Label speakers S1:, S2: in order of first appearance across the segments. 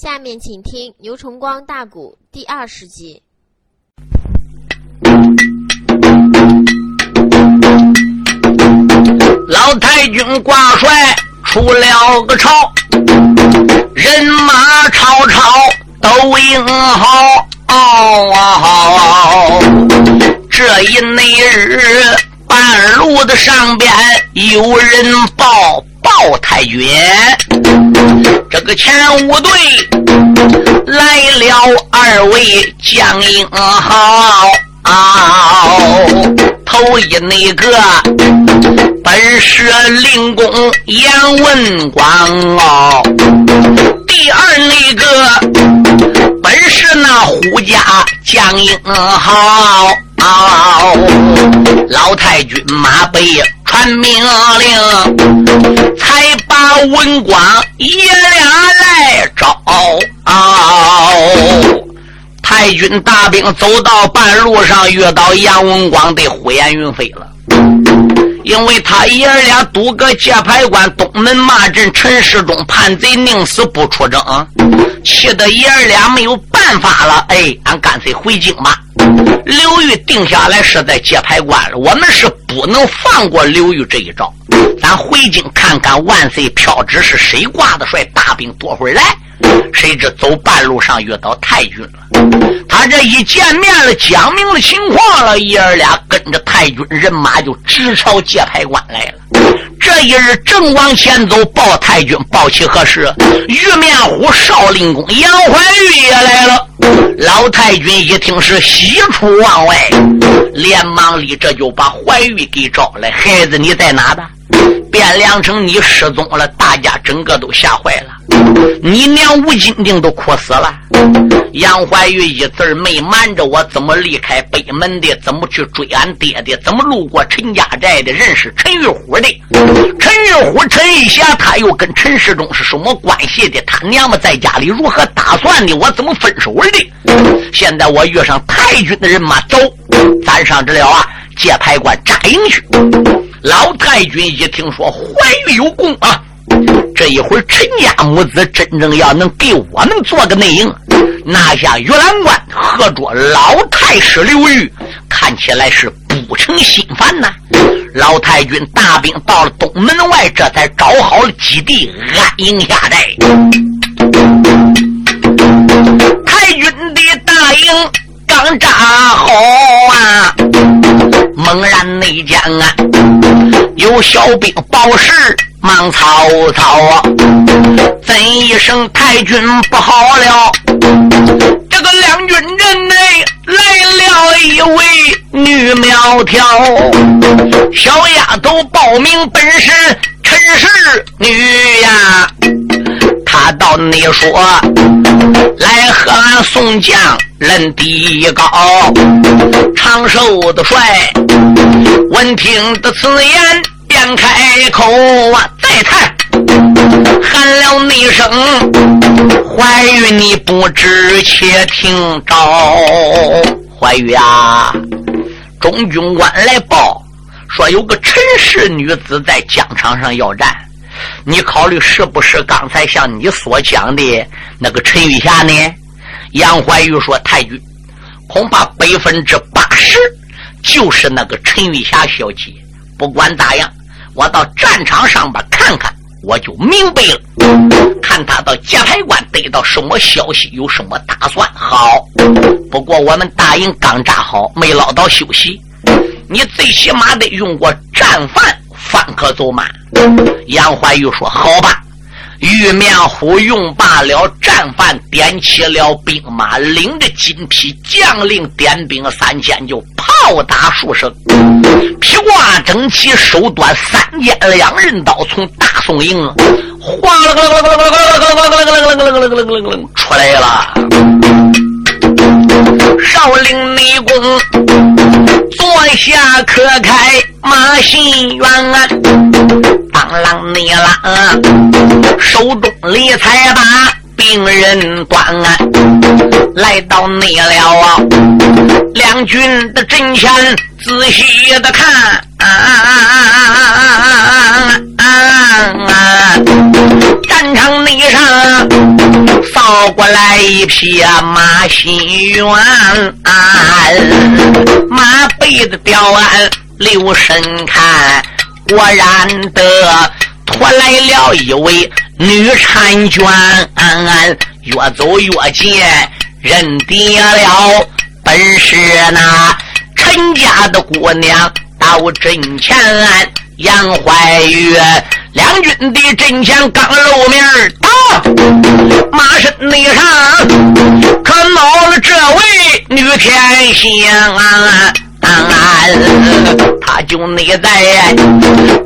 S1: 下面请听牛崇光大鼓第二十集。
S2: 老太君挂帅出了个朝，人马吵吵都应好。这一那日半路的上边有人报报太君，这个前五队来了二位将英豪。头一那个本是灵公杨文广哦，第二那个本是那胡家将英豪，老太君马背传命令，才把文广爷俩来招。太君大兵走到半路上，遇到杨文广，的呼烟云飞了。因为他爷俩堵个界牌关东门骂阵，陈世忠叛贼宁死不出征，气得爷俩没有办法了。哎，俺干脆回京吧。刘玉定下来是在界牌关了，我们是不能放过刘玉这一招。咱回京看看万岁飘旨是谁挂的帅，大兵夺回来。谁知走半路上遇到太君了，他这一见面了，讲明了情况了，爷儿俩跟着太君人马就直朝界牌关来了。这一日正往前走，报太君报起何事？玉面虎少林公杨怀玉也来了。老太君一听是喜出望外，连忙里这就把怀玉给招来。孩子你在哪的？汴梁城你失踪了，大家整个都吓坏了。你娘吴金定都哭死了。杨怀玉一字没瞒着我，怎么离开北门的？怎么去追俺爹的？怎么路过陈家寨的？认识陈玉虎的？陈玉虎、陈玉霞，他又跟陈世忠是什么关系的？他娘们在家里如何打算的？我怎么分手的？现在我遇上太君的人马，走，咱上这了啊！界牌关扎营去。老太君一听说怀玉有功啊！这一会儿，陈家母子真正要能给我们做个内应，拿下玉兰关，合着老太师刘玉，看起来是不成心烦呐。老太君大兵到了东门外，这才找好了基地，安营下寨。太君的大营刚扎好啊，猛然内间啊，有小兵报事。忙曹操啊！怎一声太君不好了？这个两军阵内来了一位女苗条，小丫头报名本是陈氏女。你说来和俺宋将论地高，长寿的帅。闻听的此言。便开口啊，再谈，喊了那声怀玉，你不知且听着。怀玉啊，中军官来报说有个陈氏女子在疆场上要战，你考虑是不是刚才像你所讲的那个陈玉霞呢？杨怀玉说：“太君，恐怕百分之八十就是那个陈玉霞小姐。不管咋样。”我到战场上边看看，我就明白了。看他到界牌关得到什么消息，有什么打算。好，不过我们大营刚扎好，没捞到休息。你最起码得用过战饭，方可走马。杨怀玉说：“好吧。”玉面虎用罢了战犯，点起了兵马，领着金皮将领点兵三千，就炮打数声，披挂整齐，手端三尖两刃刀，从大宋营哗啦啦啦啦啦啦啦啦啦啦啦啦啦出来了。少林内功，坐下可开马心元啊。当啷你啷，手中理财把病人端啊，来到内了啊，两军的阵前仔细的看，啊啊啊啊啊啊啊！战场内上扫跑过来一匹马心猿，马背的吊鞍留神看，果然的拖来了一位女婵娟，越走越近，认得了，本是那陈家的姑娘到阵前，杨怀玉。两军的阵前刚露面打马身内上可恼了这位女天仙！他就内在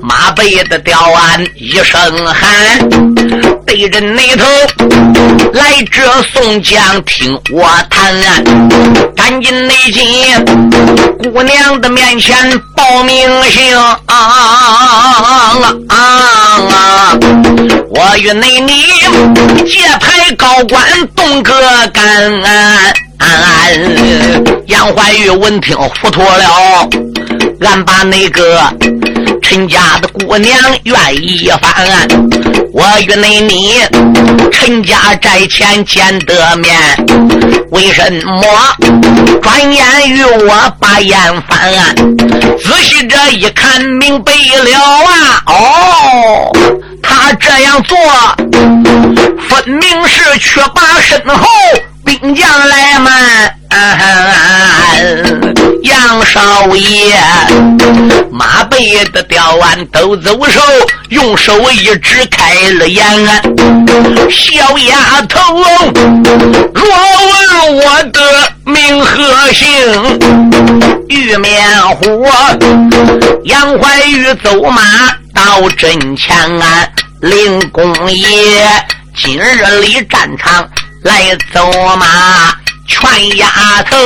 S2: 马背的吊鞍一声喊，对着那头来者宋江听我谈，赶紧内进姑娘的面前报名姓啊啊啊！我与内你结派高官动个干。杨怀玉闻听糊涂了，俺把那个陈家的姑娘愿意翻案，我与那你陈家寨前见得面，为什么转眼与我把眼翻案？仔细这一看明白了啊！哦，他这样做分明是却把身后。兵将来嘛，杨少爷，马背的吊鞍都走手，用手一指开了眼。小丫头，若问我的名和姓，玉面虎，杨怀玉走马到阵前，林公爷今日里战场。来走马，劝丫头，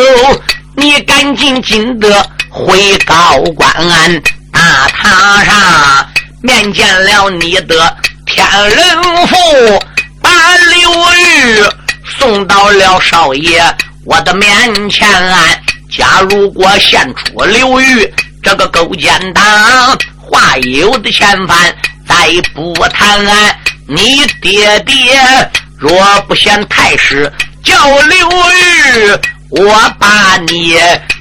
S2: 你赶紧进得回高官，大堂上面见了你的天人父，把刘玉送到了少爷我的面前。假如果献出刘玉这个勾践党，话有的嫌犯再不谈，你爹爹。若不嫌太师叫刘玉，我把你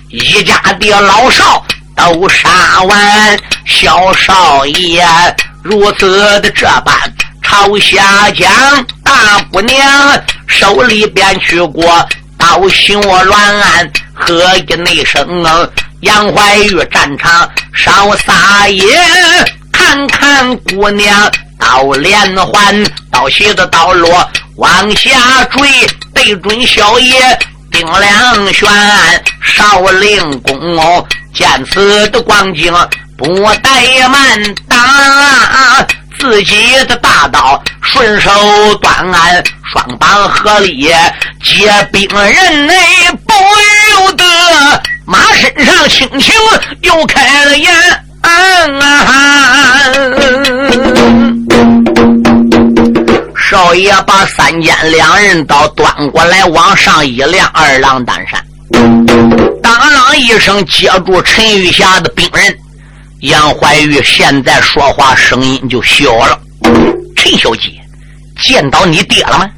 S2: 一家的老少都杀完。小少爷如此的这般朝下讲，大姑娘手里边去过刀行我乱案，喝一那声杨怀玉战场少撒野，看看姑娘刀连环，刀斜的刀落。往下追，对准小爷丁良轩，少令公见此的光景，不怠慢，打自己的大刀，顺手断案，双膀合力接兵人，内不由得马身上轻轻又开了眼。啊啊少爷把三尖两刃刀端过来，往上一亮，二郎担山，当啷一声接住陈玉霞的兵刃。杨怀玉现在说话声音就小了：“陈小姐，见到你爹了吗？”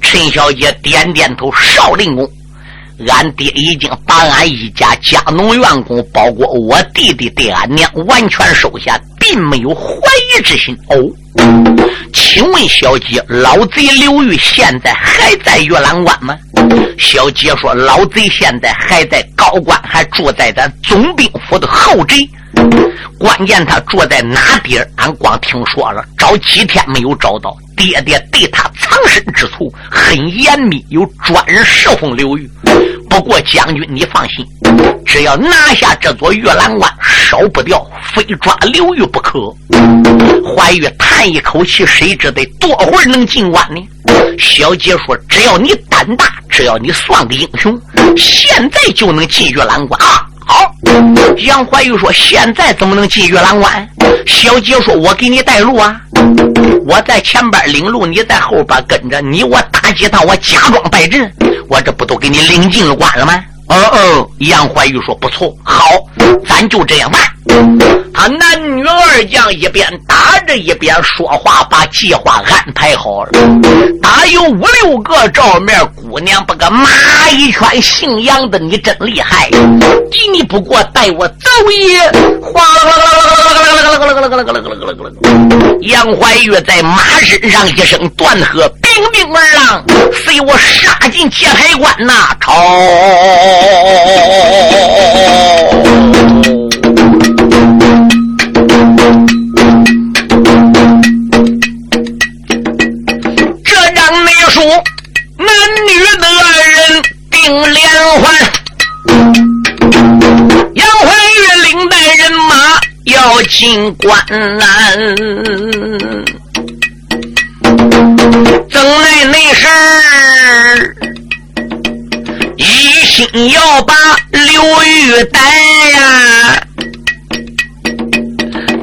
S2: 陈小姐点点头：“少林公，俺爹已经把俺一家家农员工，包括我弟弟对俺娘，完全收下。”并没有怀疑之心哦，请问小姐，老贼刘玉现在还在月兰关吗？小姐说，老贼现在还在高官，还住在咱总兵府的后宅。关键他住在哪地儿？俺光听说了，找几天没有找到。爹爹对他藏身之处很严密，有专人侍奉刘玉。不过将军，你放心，只要拿下这座月兰关，烧不掉，非抓刘玉不可。怀玉叹一口气，谁知得多会儿能进关呢？小姐说：“只要你胆大，只要你算个英雄，现在就能进月兰关啊！”好，杨怀玉说：“现在怎么能进月兰关？”小姐说：“我给你带路啊，我在前边领路，你在后边跟着。你我打几趟，我假装败阵，我这不都给你领进了关了吗？”哦哦，杨怀玉说：“不错，好，咱就这样办。他男女二将一边打着一边说话，把计划安排好了。打有五六个照面姑娘，把个马一圈，姓杨的你真厉害，敌你不过带我走也。哗啦啦啦啦啦啦啦啦杨怀玉在马身上一声断喝兵兵二郎随我杀进界牌关那朝这让你说男女的人并连环进关难，怎奈那是一心要把刘玉带呀？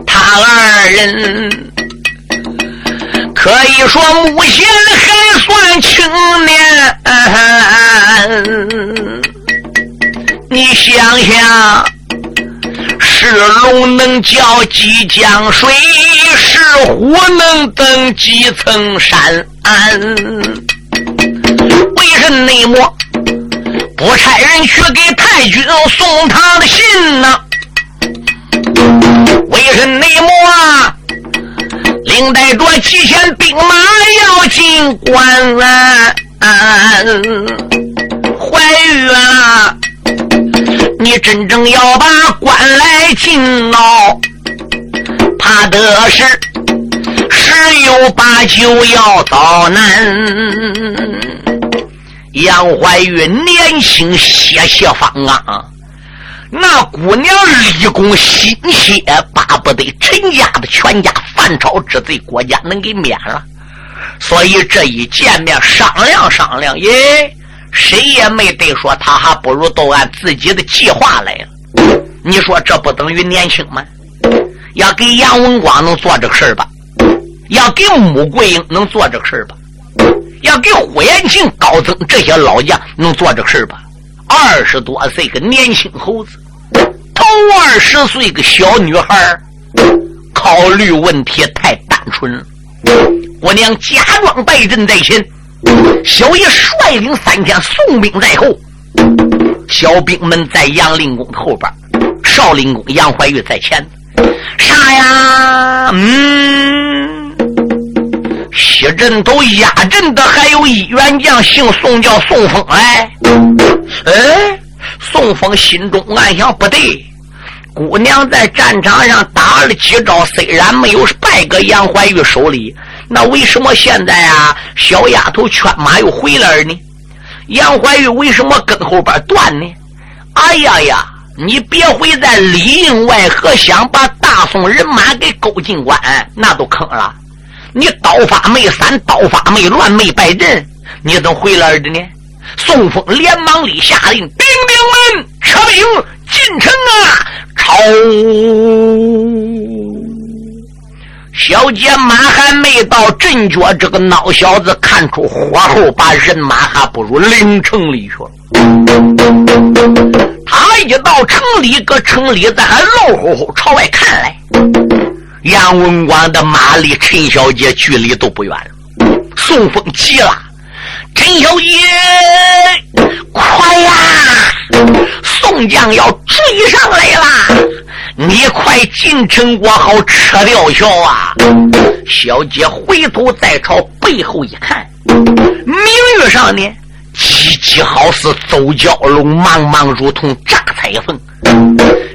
S2: 他二人可以说目前还算青年，你想想。是龙能叫几江水，是虎能登几层山。为甚内么不差人去给太君送他的信呢？为甚内么领带着几千兵马要进关？怀玉啊。你真正要把官来进牢，怕的是十有八九要遭难。杨怀玉年轻血气方刚，那姑娘立功心切，巴不得陈家的全家犯朝之罪，国家能给免了。所以这一见面商量商量，耶。谁也没得说，他还不如都按自己的计划来了。你说这不等于年轻吗？要给杨文广能做这个事儿吧？要给穆桂英能做这个事儿吧？要给呼延庆、高增这些老将能做这个事儿吧？二十多岁个年轻猴子，头二十岁个小女孩考虑问题太单纯了。我娘假装败阵在先。小爷率领三千宋兵在后，小兵们在杨令公后边，少林公杨怀玉在前。啥呀？嗯，西镇头压阵的还有一员将，姓宋，叫宋峰。哎，哎，宋峰心中暗想：不对，姑娘在战场上打了几招，虽然没有败给杨怀玉手里。那为什么现在啊，小丫头劝马又回来了呢？杨怀玉为什么跟后边断呢？哎呀呀，你别会在里应外合，想把大宋人马给勾进关，那都坑了。你刀法没散，刀法没乱，没败阵，你怎么回来的呢？宋峰连忙里下令，兵兵们撤兵进城啊，朝。小姐马还没到阵脚，这个孬小子看出火候，把人马还不如领城里去了。他一到城里，搁城里咱还露乎乎朝外看来。杨文广的马离陈小姐距离都不远了。宋风急了：“陈小姐，快呀！宋江要追上来了！”你快进城，我好撤掉桥啊！小姐回头再朝背后一看，明月上呢，急急好似走蛟龙，茫茫如同炸彩凤。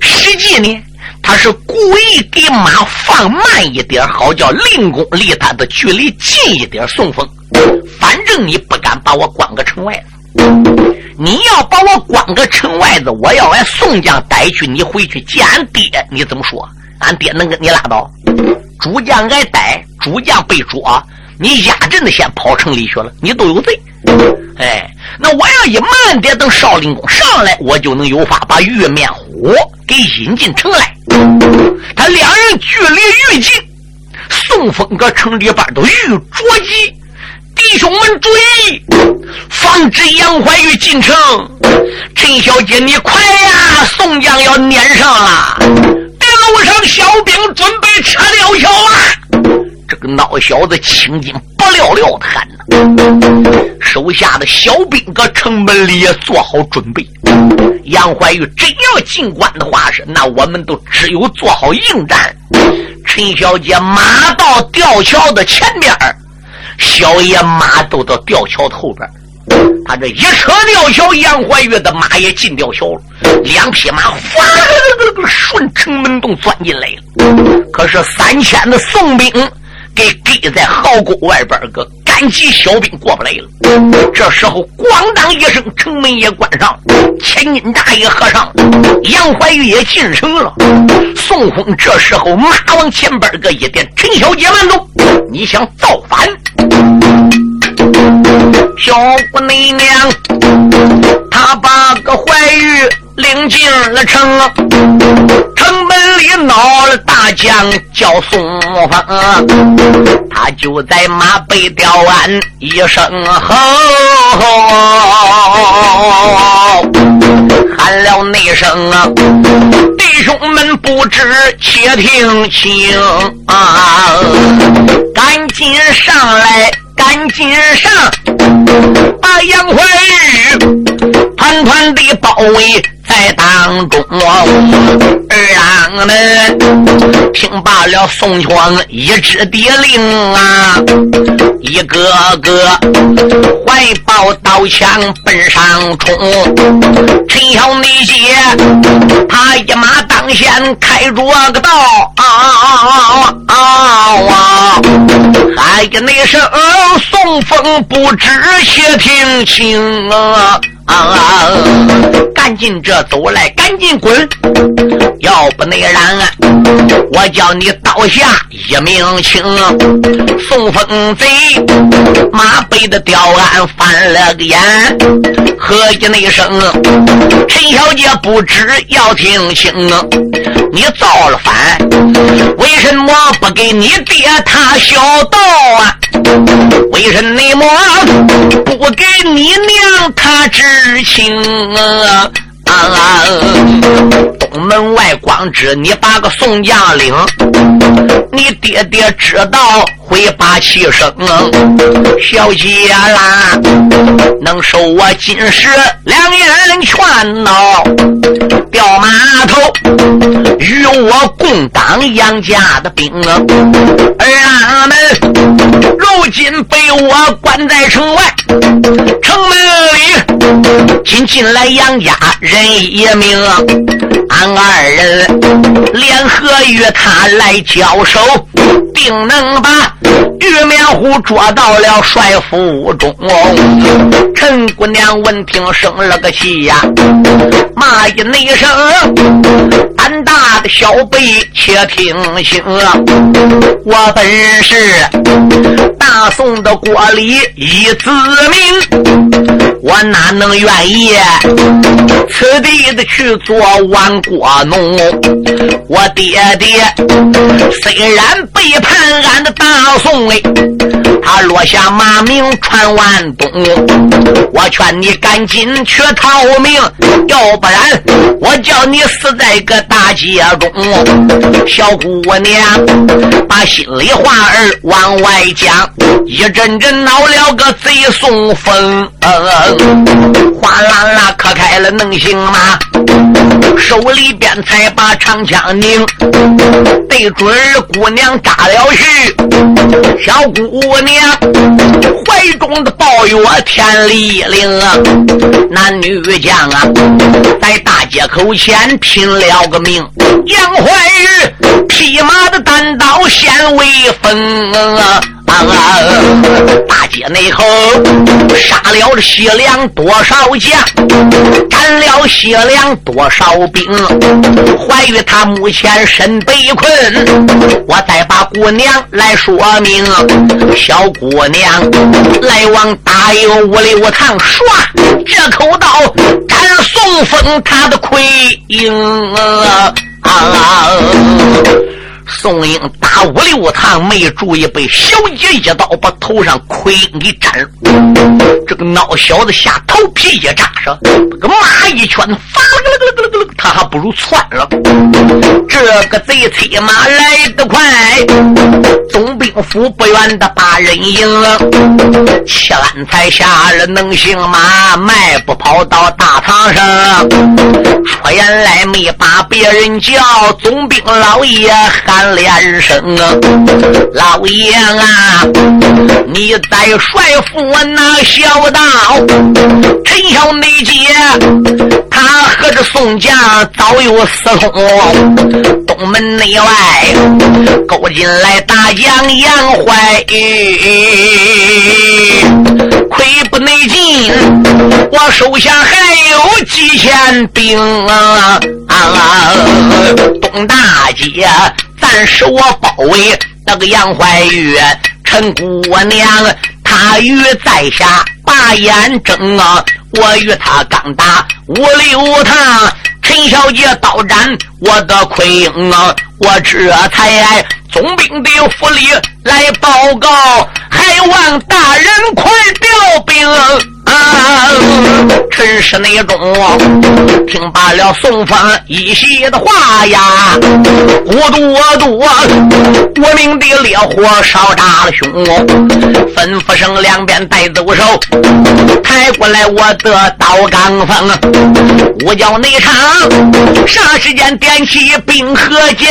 S2: 实际呢，他是故意给马放慢一点，好叫令公离他的距离近一点。送风，反正你不敢把我关个城外子。你要把我关个城外子，我要挨宋江逮去，你回去见俺爹，你怎么说？俺爹能跟你拉倒？主将挨逮，主将被捉，你压阵的先跑城里去了，你都有罪。哎，那我要一慢点，等少林公上来，我就能有法把玉面虎给引进城来。他两人距离愈近，宋风搁城里边都愈着急。弟兄们注意，防止杨怀玉进城。陈小姐，你快呀！宋江要撵上了，在路上小兵准备撤了桥啊！这个孬小子青筋不了了的喊呐，手下的小兵搁城门里也做好准备。杨怀玉真要进关的话是，那我们都只有做好应战。陈小姐马到吊桥的前边小爷马都到吊桥的后边他这一扯吊桥，杨怀玉的马也进吊桥了，两匹马哗顺城门洞钻进来了。可是三千的宋兵给给在壕沟外边个赶集小兵过不来了。这时候咣当一声，城门也关上，千斤闸也合上，杨怀玉也进城了。宋峰这时候马往前边个一点，陈小姐慢走，你想造反？小姑娘，她把个怀玉领进了城，里闹了大将叫宋峰，他就在马背吊鞍一声吼，喊了那声啊，弟兄们不知且听清啊，赶紧上来。赶紧上，把杨怀玉团团的包围在当中。儿郎们听罢了宋江一支的令啊，一个个怀抱刀枪奔上冲。陈小内姐他一马当先开着个道啊啊啊啊！喊一那声宋风不知且听清啊！啊！赶紧这走来，赶紧滚！要不那然，我叫你刀下一命轻。宋风贼马背的吊鞍翻了个眼，合计那声，陈小姐不知要听清，你造了反，为什么不给你爹他小道啊？为什么不给你娘他知情啊？东门外光知你把个宋将领，你爹爹知道会把气生。小姐啦，能受我今时两言劝喏。掉码头与我共当杨家的兵，儿郎们如今被我关在城外，城门里请进来杨家人一名，俺二人联合与他来交手，定能把玉面虎捉到了帅府中。陈姑娘闻听生了个气呀，骂一那声。胆大的小辈，且听清，我本是大宋的国里一子民，我哪能愿意此地的去做亡国奴？我爹爹虽然背叛俺的大宋他落下马名传万东，我劝你赶紧去逃命，要不然我。叫你死在个大街中，小姑娘把心里话儿往外讲，一阵阵闹了个贼送风，哗啦啦磕开了能行吗？手里边才把长枪拧，对准姑娘扎了去。小姑娘怀中的抱月天里灵，男女将啊，在大街口前拼了个命。杨怀玉披马的单刀显威风啊！啊大街内后杀了这西凉多少将，斩了西凉多少兵。怀玉他目前身被困，我再把姑娘来说明。小姑娘来往大营五六趟，唰，这口刀斩宋风他的盔缨啊！宋英打五六趟没注意，被小姐一刀把头上盔给斩了。这个孬小子下头皮也扎上，这个马一拳，发了个了个了个，他还不如窜了。这个贼催马来得快，走府不远的八人营，七安才下了能行马，迈步跑到大堂上，出言来没把别人叫，总兵老爷喊连声啊，老爷啊，你再帅府那小道，陈小梅姐，他和这宋江早有私通。东门内外勾进来大将杨怀玉，亏不内进，我手下还有几千兵啊！东大街暂时我包围那个杨怀玉，陈姑娘她与在下把眼睁啊！我与他刚打五六趟。陈小姐到斩我的奎英啊！我这才总兵的府里来报告，还望大人快调兵。啊！陈氏内中听罢了宋方一席的话呀，我度我度，我命的烈火烧炸了胸，吩咐声两边带走手，抬过来我的刀钢锋，我叫内场，啥时间点起兵和将？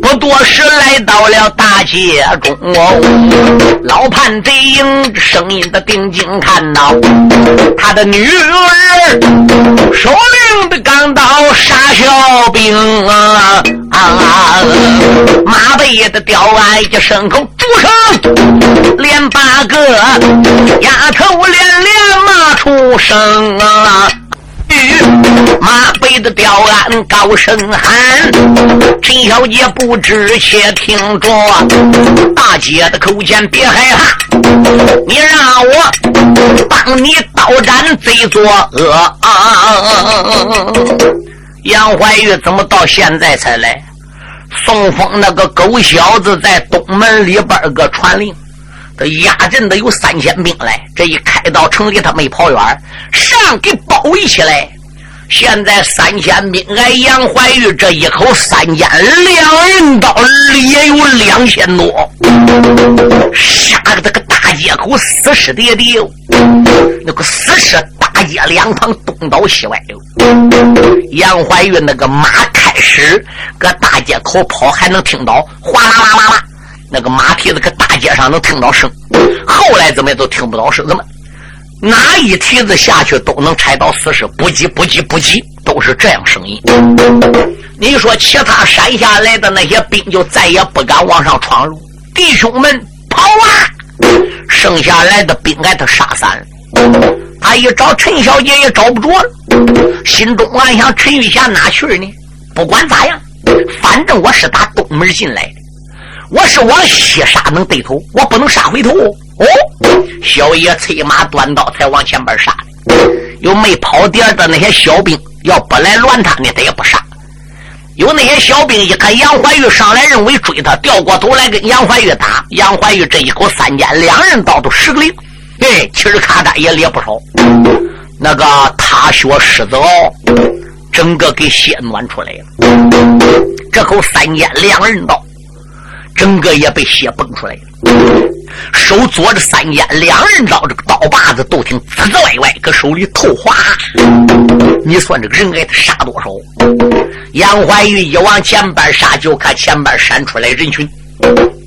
S2: 不多时来到了大街中，老叛贼营声音的定睛看到。他的女儿手领的钢刀杀小兵啊啊！马背的吊鞍一声口竹声，连八个丫头连连骂出声啊！马背的吊鞍高声喊，陈小姐不知且听着，大姐的口前别害怕，你让我你刀斩贼作恶啊！杨怀玉怎么到现在才来？宋峰那个狗小子在东门里边个传令。他压阵的有三千兵来，这一开到城里，他没跑远，上给包围起来。现在三千兵挨杨怀玉这一口三尖两人刀，也有两千多，杀的这个大街口死尸叠叠，那个死尸大街两旁东倒西歪的杨怀玉那个马开始搁大街口跑，还能听到哗啦啦啦啦。那个马蹄子搁大街上能听到声，后来怎么也都听不到声，怎么哪一蹄子下去都能踩到死尸，不急不急不急，都是这样声音。你说其他山下来的那些兵就再也不敢往上闯了，弟兄们跑啊！剩下来的兵挨他杀散了。他一找陈小姐也找不着了，心中暗想：陈玉霞哪去了呢？不管咋样，反正我是打东门进来的。我是往西杀能对头，我不能杀回头哦。小爷催马端刀才往前边杀有没跑点的那些小兵，要不来乱他呢，他也不杀。有那些小兵一看杨怀玉上来，认为追他，掉过头来跟杨怀玉打。杨怀玉这一口三尖两人刀都十个零，嘿，气儿咔嚓也裂不少。那个踏雪狮子哦，整个给血暖出来了。这口三尖两人刀。整个也被血崩出来了，手左着三尖两人刀，这个刀把子都挺滋滋歪歪，搁手里透滑。你算这个人挨他杀多少？杨怀玉一往前边杀，就看前边闪出来人群，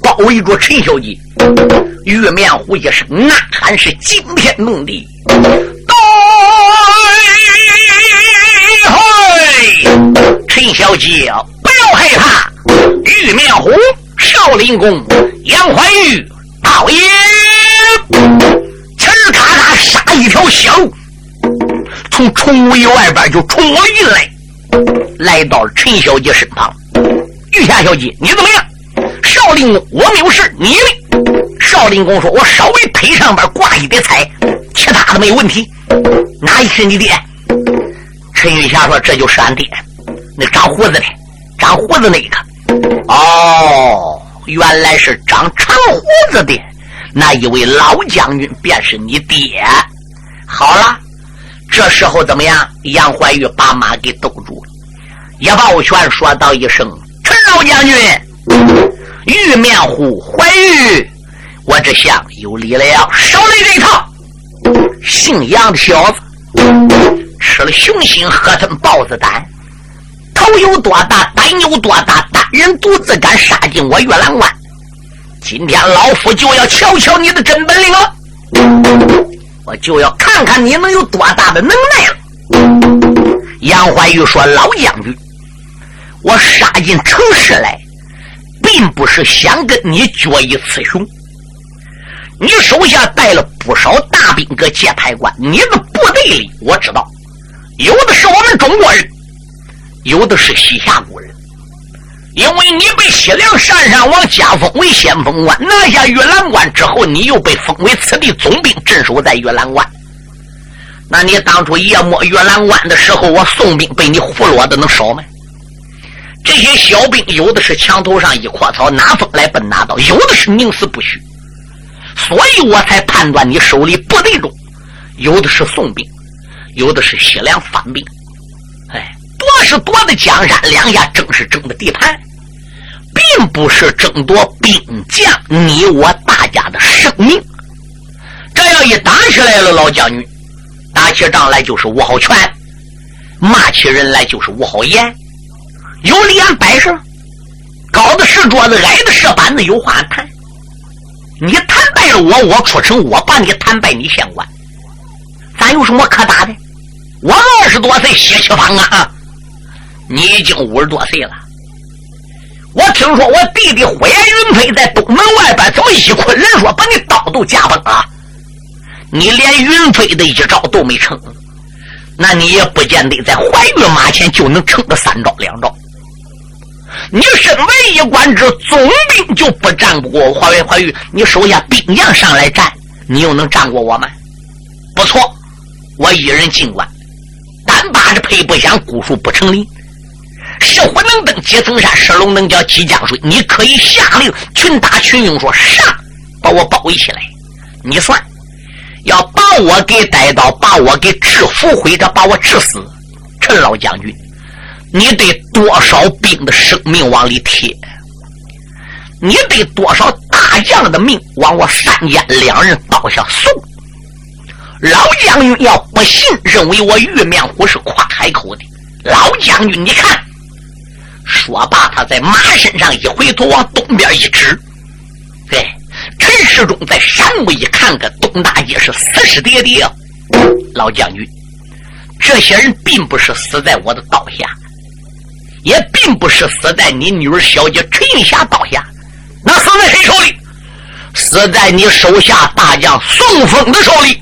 S2: 包围住陈小姐。玉面虎一声呐喊，是惊天动地。对，陈小姐不要害怕，玉面虎。少林功，杨怀玉，老爷，呲儿咔咔杀一条小路，从重围外边就冲了进来，来到了陈小姐身旁。玉霞小姐，你怎么样？少林公，我没有事，你呢？少林宫说：“我稍微腿上边挂一点彩，其他的没问题。”哪一是你爹？陈玉霞说：“这就是俺爹，那长胡子的，长胡子那一个。哦，原来是长长胡子的那一位老将军，便是你爹。好了，这时候怎么样？杨怀玉把马给兜住了，叶抱拳说道一声：“陈老将军，玉面虎怀玉，我这下有礼了。少来这一套，姓杨的小子，吃了熊心，喝吞豹子胆。”头有多大，胆有多大，单人独自敢杀进我月兰关。今天老夫就要瞧瞧你的真本领了，我就要看看你能有多大的能耐了。杨怀玉说：“老将军，我杀进城市来，并不是想跟你决一雌雄。你手下带了不少大兵搁界牌关，你的部队里我知道，有的是我们中国人。”有的是西夏国人，因为你被西凉鄯善王加封为先锋官，拿下玉兰关之后，你又被封为此地总兵，镇守在玉兰关。那你当初夜摸玉兰关的时候，我宋兵被你俘虏的能少吗？这些小兵有的是墙头上一棵草，拿风来奔拿刀；有的是宁死不屈，所以我才判断你手里部队中有的是宋兵，有的是西凉反兵。夺是夺的江山，两下争是争的地盘，并不是争夺兵将你我大家的生命。这要一打起来了，老将军，打起仗来就是无好拳，骂起人来就是无好言，有理俺摆上，高的是桌子，矮的是板子，有话谈。你谈败了我，我出城，我把你谈败，你县官，咱有什么可打的？我二十多岁，血气方刚啊！你已经五十多岁了，我听说我弟弟火焰云飞在东门外边，怎么一捆人说把你刀都架崩了？你连云飞的一招都没成，那你也不见得在怀玉马前就能成个三招两招。你身为一官之总兵，就不战不过怀玉？怀玉，你手下兵将上来战，你又能战过我吗？不错，我一人进关，单把着配不响，孤树不成林。石虎能登几层山，石龙能叫几江水。你可以下令群打群用，说上把我包围起来。你算要把我给逮到，把我给制服，或者把我治死。陈老将军，你得多少兵的生命往里贴？你得多少大将的命往我山间两人刀下送？老将军要不信，认为我玉面虎是夸海口的。老将军，你看。说罢，他在马身上一回头，往东边一指。对，陈世忠在山屋一看，个东大街是死尸叠叠。老将军，这些人并不是死在我的刀下，也并不是死在你女儿小姐陈云霞刀下，那死在谁手里？死在你手下大将宋峰的手里。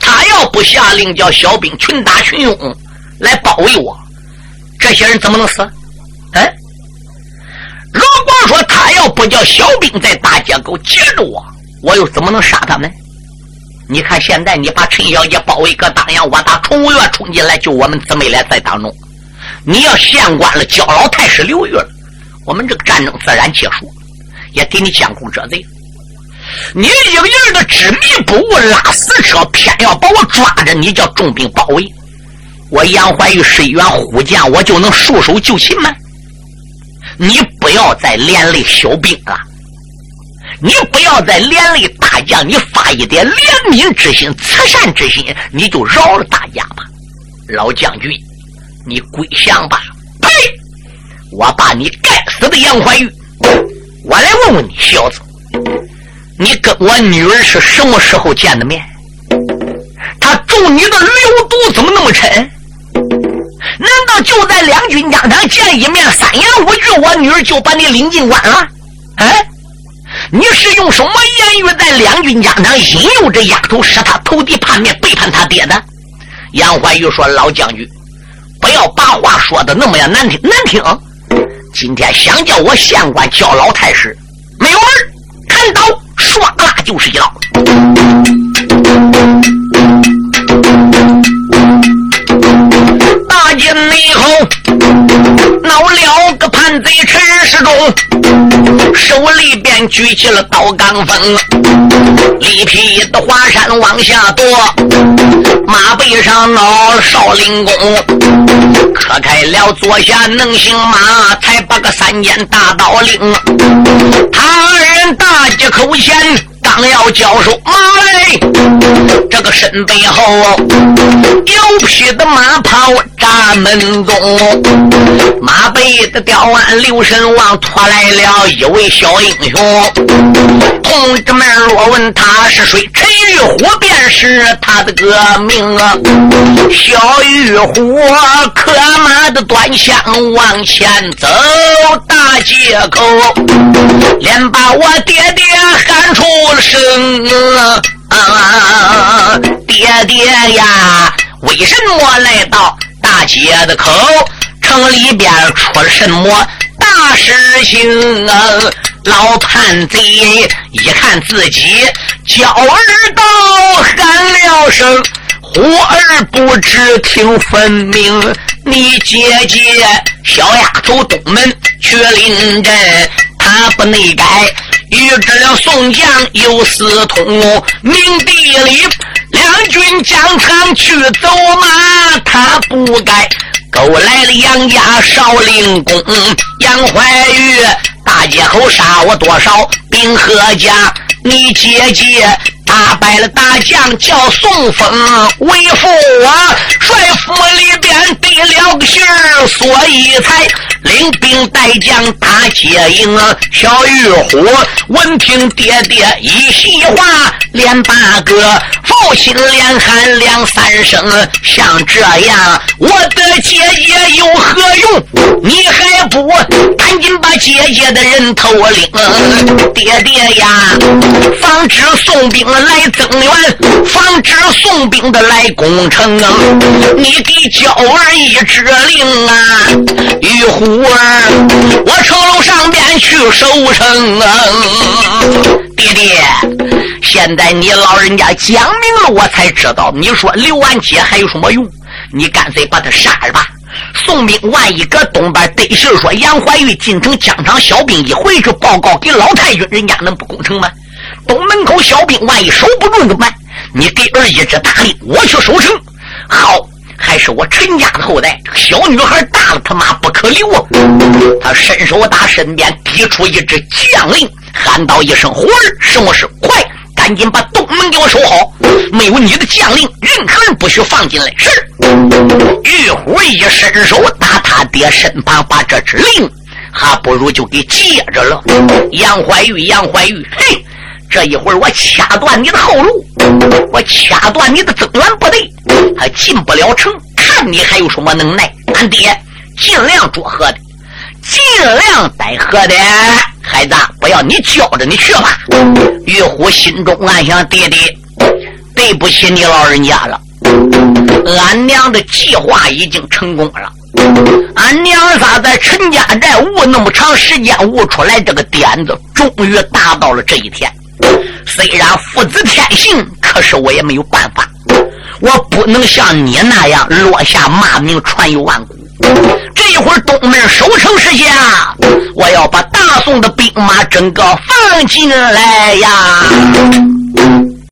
S2: 他要不下令叫小兵群打群拥来包围我。这些人怎么能死？哎，如果说他要不叫小兵在大街口截住我，我又怎么能杀他们？你看现在你把陈小姐包围搁当阳，我打崇武院冲进来，就我们姊妹俩在当中。你要县官了，叫老太师刘玉了，我们这个战争自然结束，也给你监控这贼。你一个人的执迷不悟，拉死车，偏要把我抓着，你叫重兵包围。我杨怀玉是一员虎将，我就能束手就擒吗？你不要再连累小兵了，你不要再连累大将，你发一点怜悯之心、慈善之心，你就饶了大家吧。老将军，你归降吧！呸！我把你该死的杨怀玉，我来问问你，小子，你跟我女儿是什么时候见的面？他中你的流毒怎么那么沉？难道就在两军疆场见一面，三言五句，我女儿就把你领进关了？哎，你是用什么言语在两军疆场引诱这丫头，使她投敌叛变，背叛他爹的？杨怀玉说：“老将军，不要把话说的那么样难听，难听。今天想叫我县官叫老太师，没有门砍刀，唰啦就是一刀。”进以后闹了个叛贼陈世忠，手里边举起了刀钢锋，力劈的华山往下夺，马背上闹少林功，磕开了坐下能行马，才把个三尖大刀领，他二人大几口前。刚要交手，马来，这个身背后有匹的马跑扎门中，马背的吊鞍刘神王拖来了一位小英雄。同志们若问他是谁，陈玉虎便是他的个名啊。小玉虎可马的端枪往前走，大街口连把我爹爹喊出。声啊，爹爹呀，为什么来到大街的口？城里边出了什么大事情啊？老叛贼一看自己叫儿道，喊了声呼儿不知听分明。你姐姐小丫头东门去临阵，他不内改。与这了宋江有私通，明地理两军将场去走马，他不该勾来了杨家少林功杨怀玉，大街口杀我多少兵和将？你姐姐打败了大将叫宋峰，为父我帅府里边递了个信儿，所以才。领兵带将打接应，小玉虎闻听爹爹一席话，连八个父亲连喊两三声，像这样，我的姐姐有何用？你还不赶紧把姐姐的人头领？爹爹呀，防止宋兵来增援，防止宋兵的来攻城啊，你给娇儿一指令啊，玉虎。儿，我城楼上边去守城啊！爹爹，现在你老人家讲明了，我才知道。你说刘安杰还有什么用？你干脆把他杀了吧！宋兵万一搁东边得信说杨怀玉进城疆场，小兵一回去报告给老太君，人家能不攻城吗？东门口小兵万一守不住怎么办？你给儿一支大令，我去守城。好。还是我陈家的后代，小女孩大了，他妈不可留啊！他伸手打身边，递出一支将令，喊道一声：“虎儿，什么事？快，赶紧把东门给我守好！没有你的将令，任何人不许放进来。”是。玉虎一伸手打他爹身旁，把这支令，还不如就给接着了。杨怀玉，杨怀玉，嘿！这一会儿我掐断你的后路，我掐断你的增援部队，还进不了城。看你还有什么能耐？俺爹尽量祝贺的，尽量待贺的。孩子，不要你教着你去吧。玉虎心中暗想：爹爹，对不起你老人家了。俺娘的计划已经成功了。俺娘仨在陈家寨悟那么长时间悟出来这个点子，终于达到了这一天。虽然父子天性，可是我也没有办法，我不能像你那样落下骂名，传于万古。这一会儿东门守城之下，我要把大宋的兵马整个放进来呀！